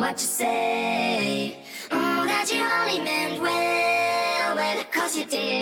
what you say. Mm, that you only meant well, well, cause you did.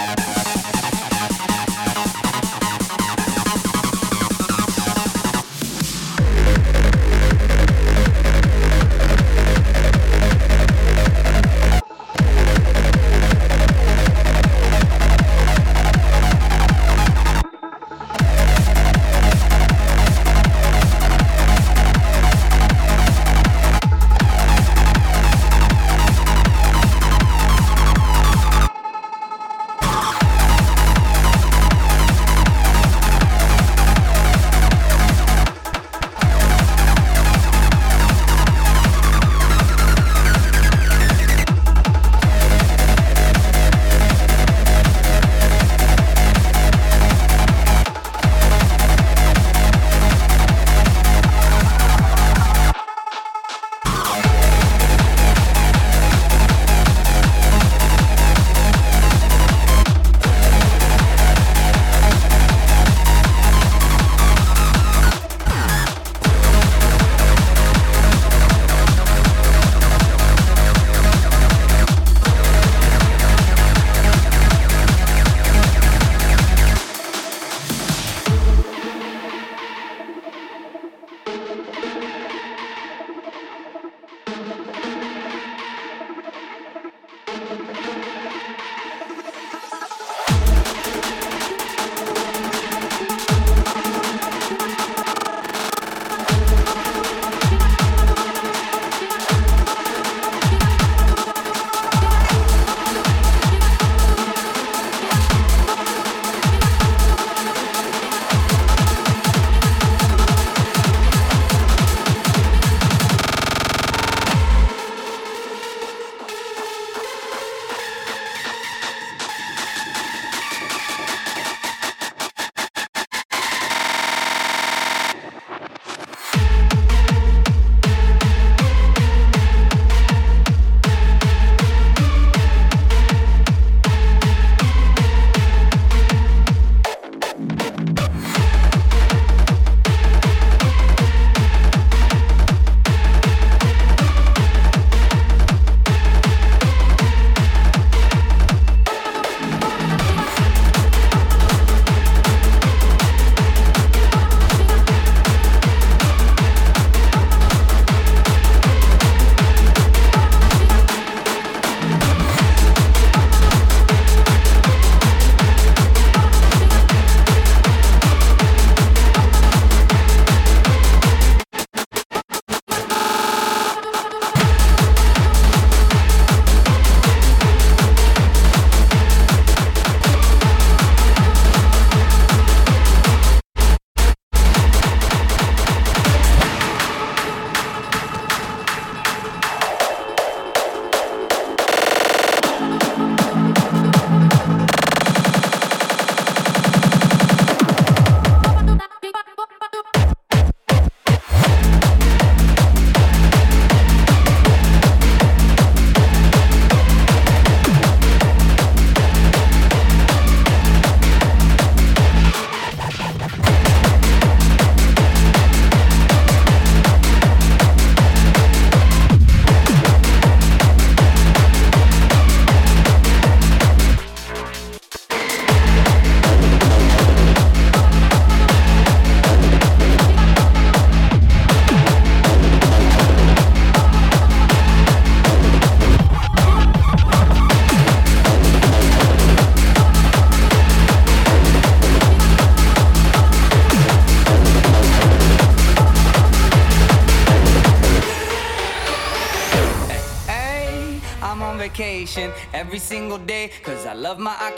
Thank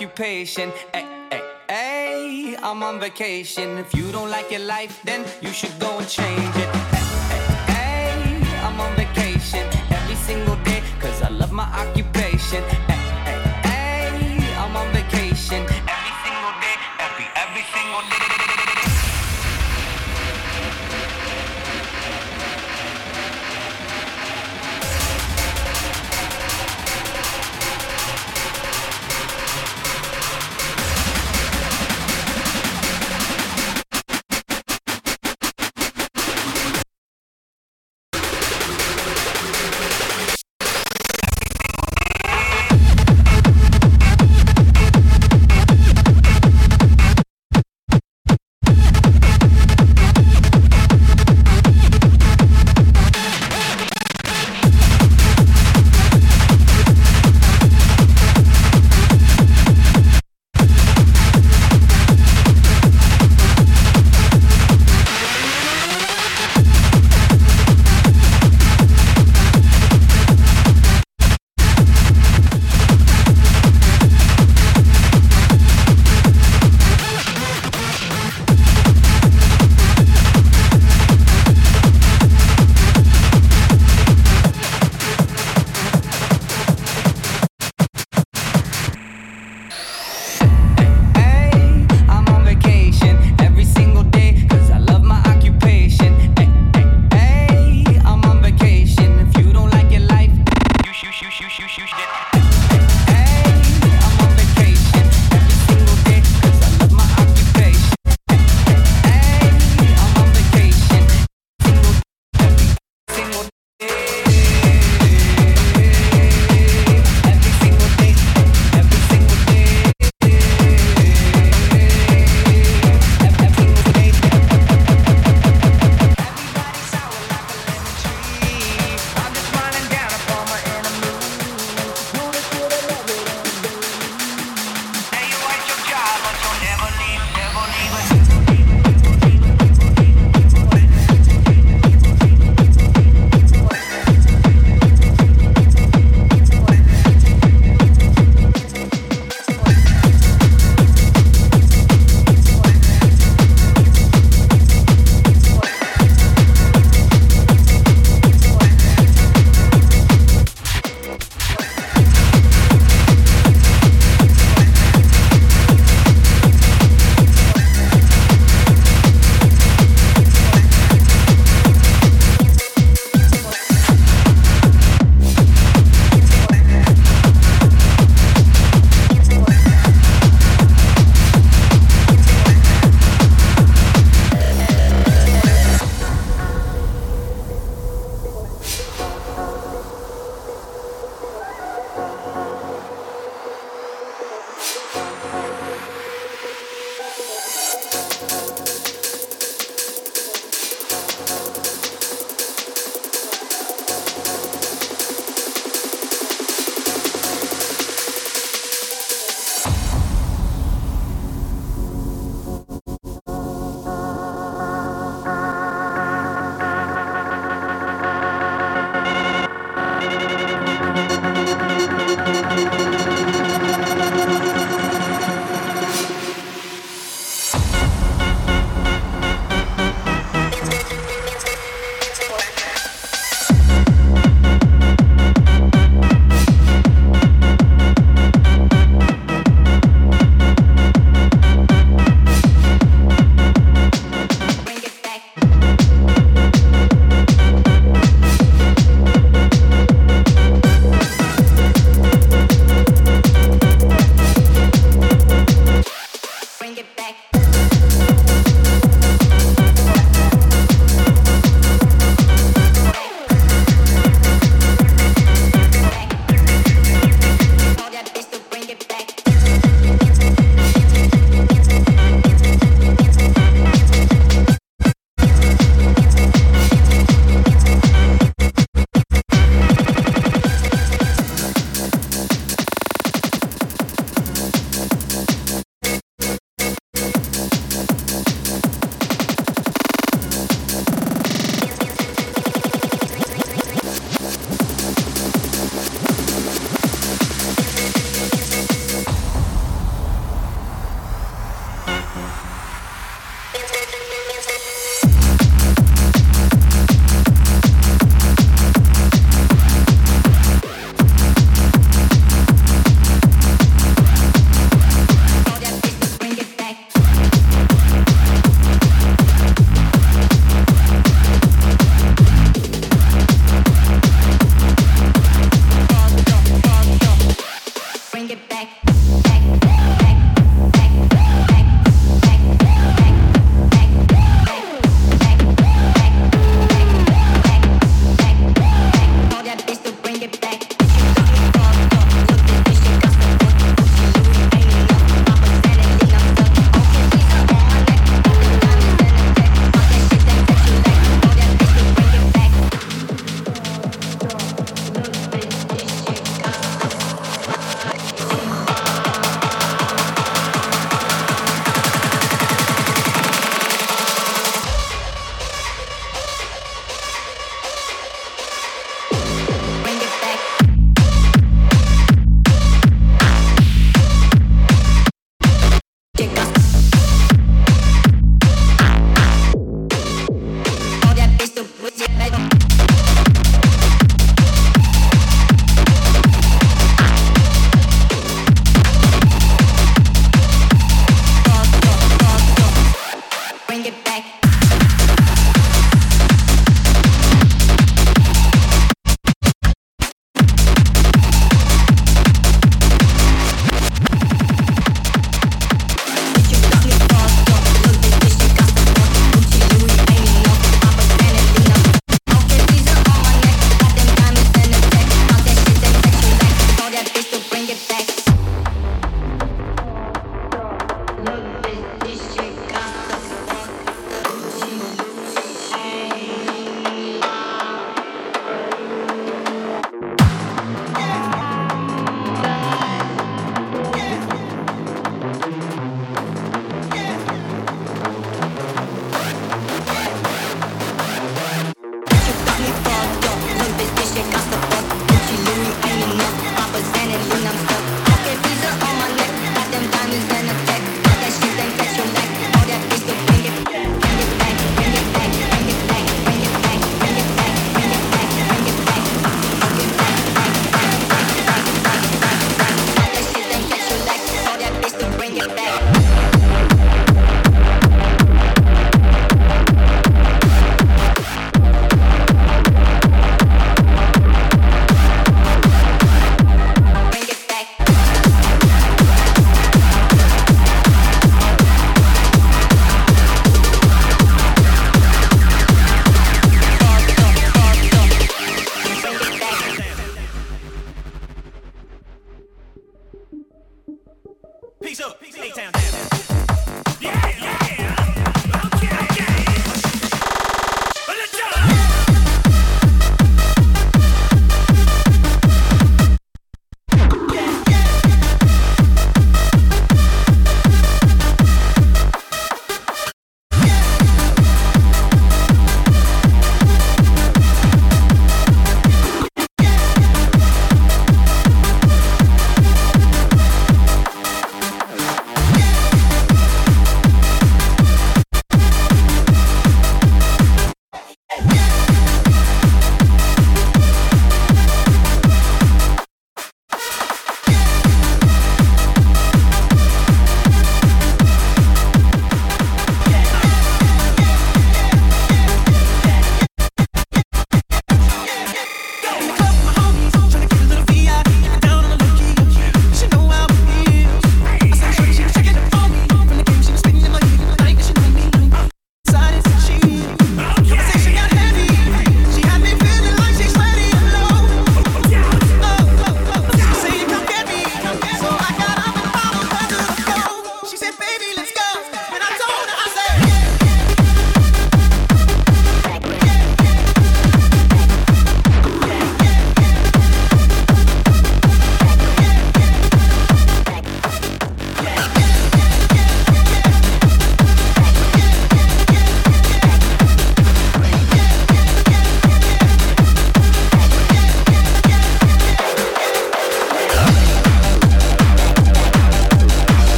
occupation. Ay, ay, ay, I'm on vacation. If you don't like your life, then you should go and change it. Ay, ay, ay, I'm on vacation every single day, cause I love my occupation. Ay, ay, ay, I'm on vacation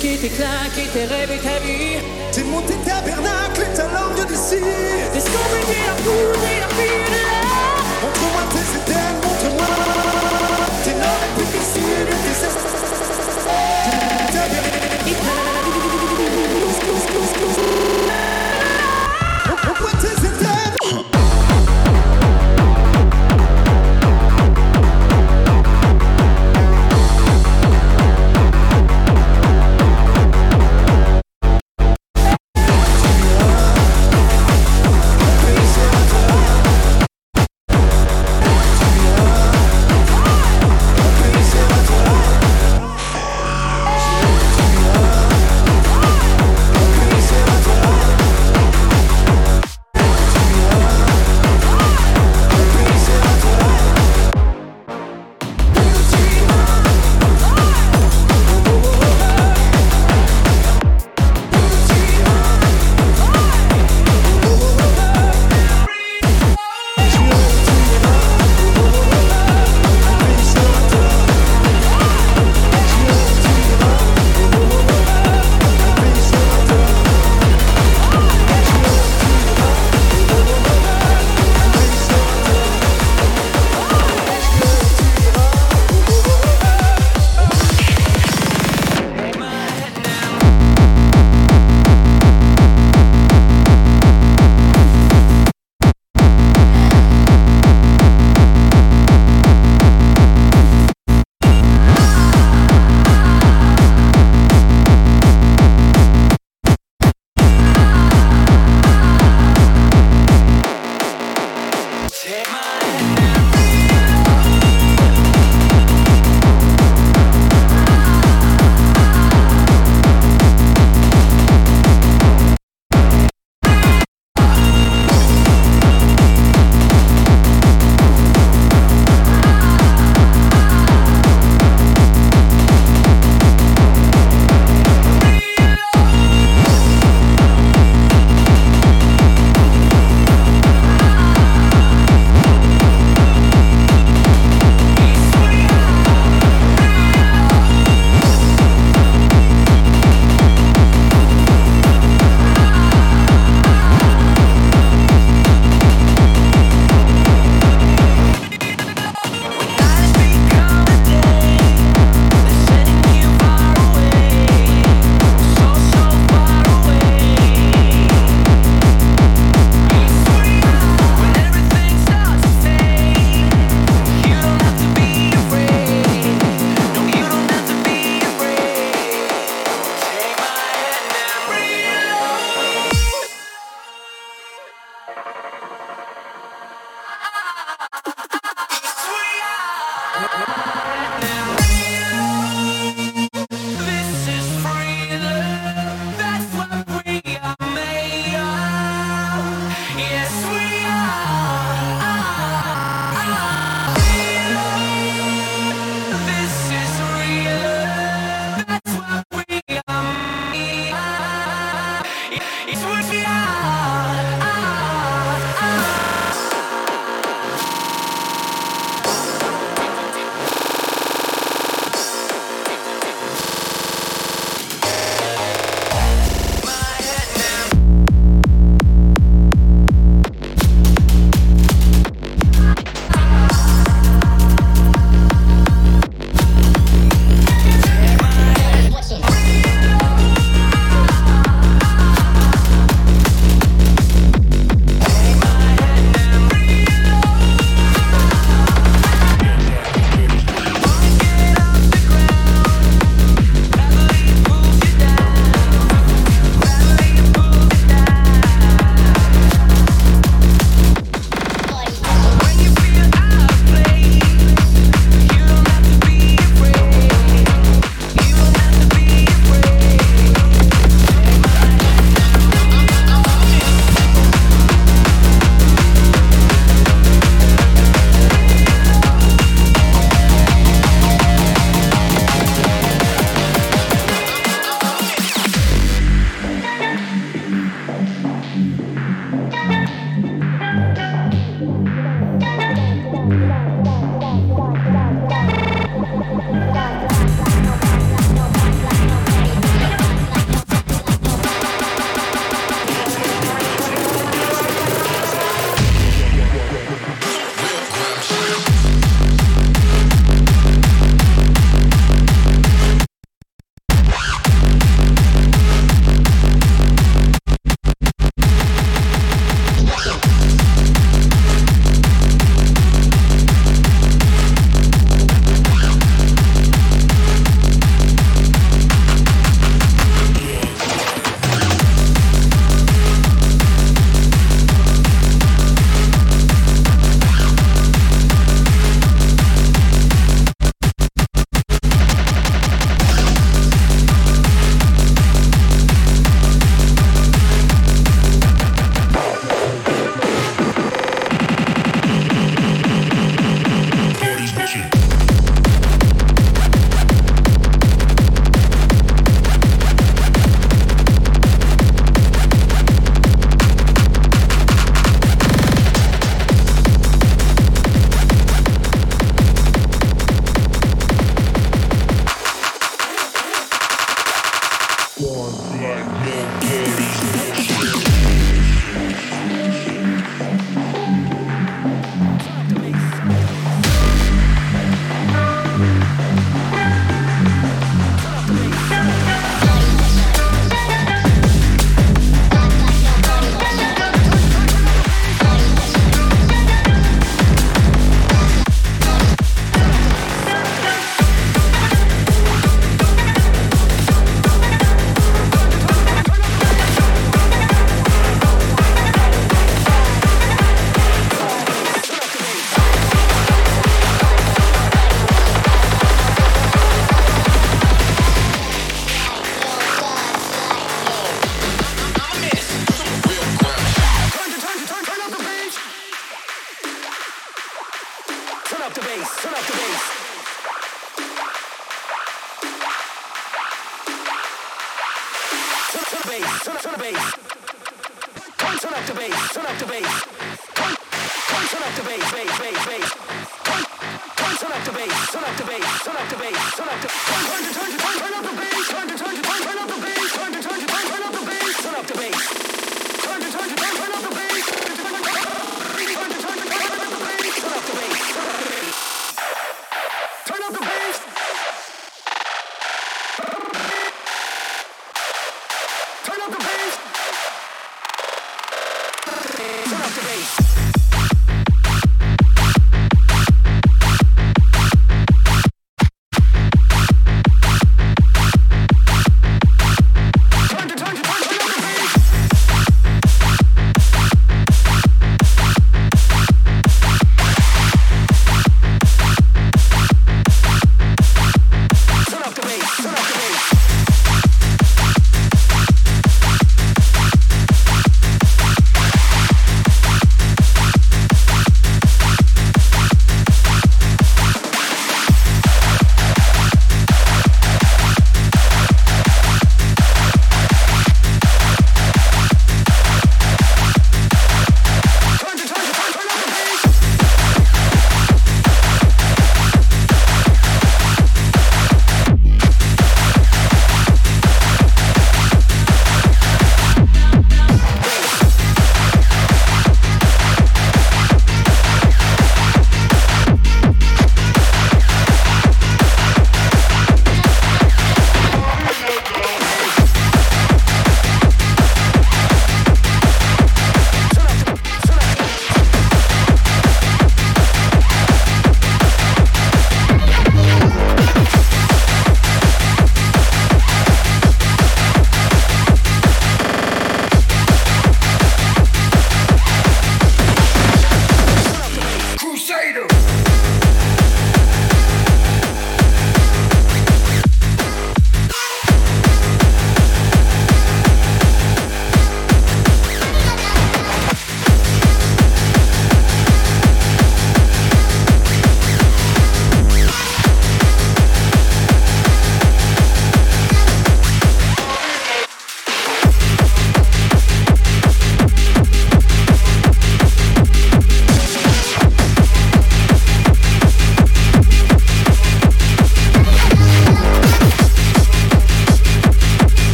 piqué tes claques et tes rêves et ta vie. J'ai monté tabernacle et ta langue d'ici. Descends, la couleur.